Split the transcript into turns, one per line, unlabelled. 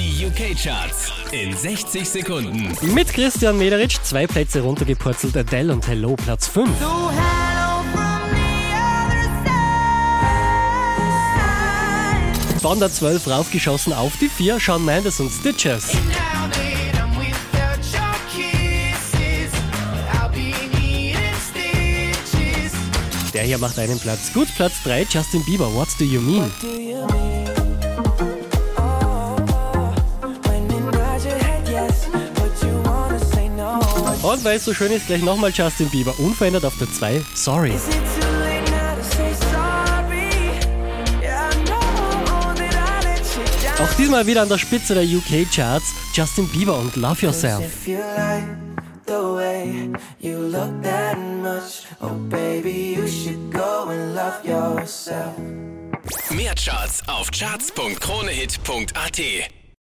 Die UK-Charts in 60 Sekunden.
Mit Christian Mederitsch zwei Plätze runtergepurzelt, Adele und Hello Platz 5. Von der 12 raufgeschossen auf die 4, Shawn Mendes und Stitches. Der hier macht einen Platz. Gut, Platz 3, Justin Bieber, What Do You Mean? Und weil es so schön ist, gleich nochmal Justin Bieber. Unverändert auf der 2, Sorry. Auch diesmal wieder an der Spitze der UK-Charts, Justin Bieber und Love Yourself.
Oh love yourself.
Mehr Charts auf charts.kronehit.at.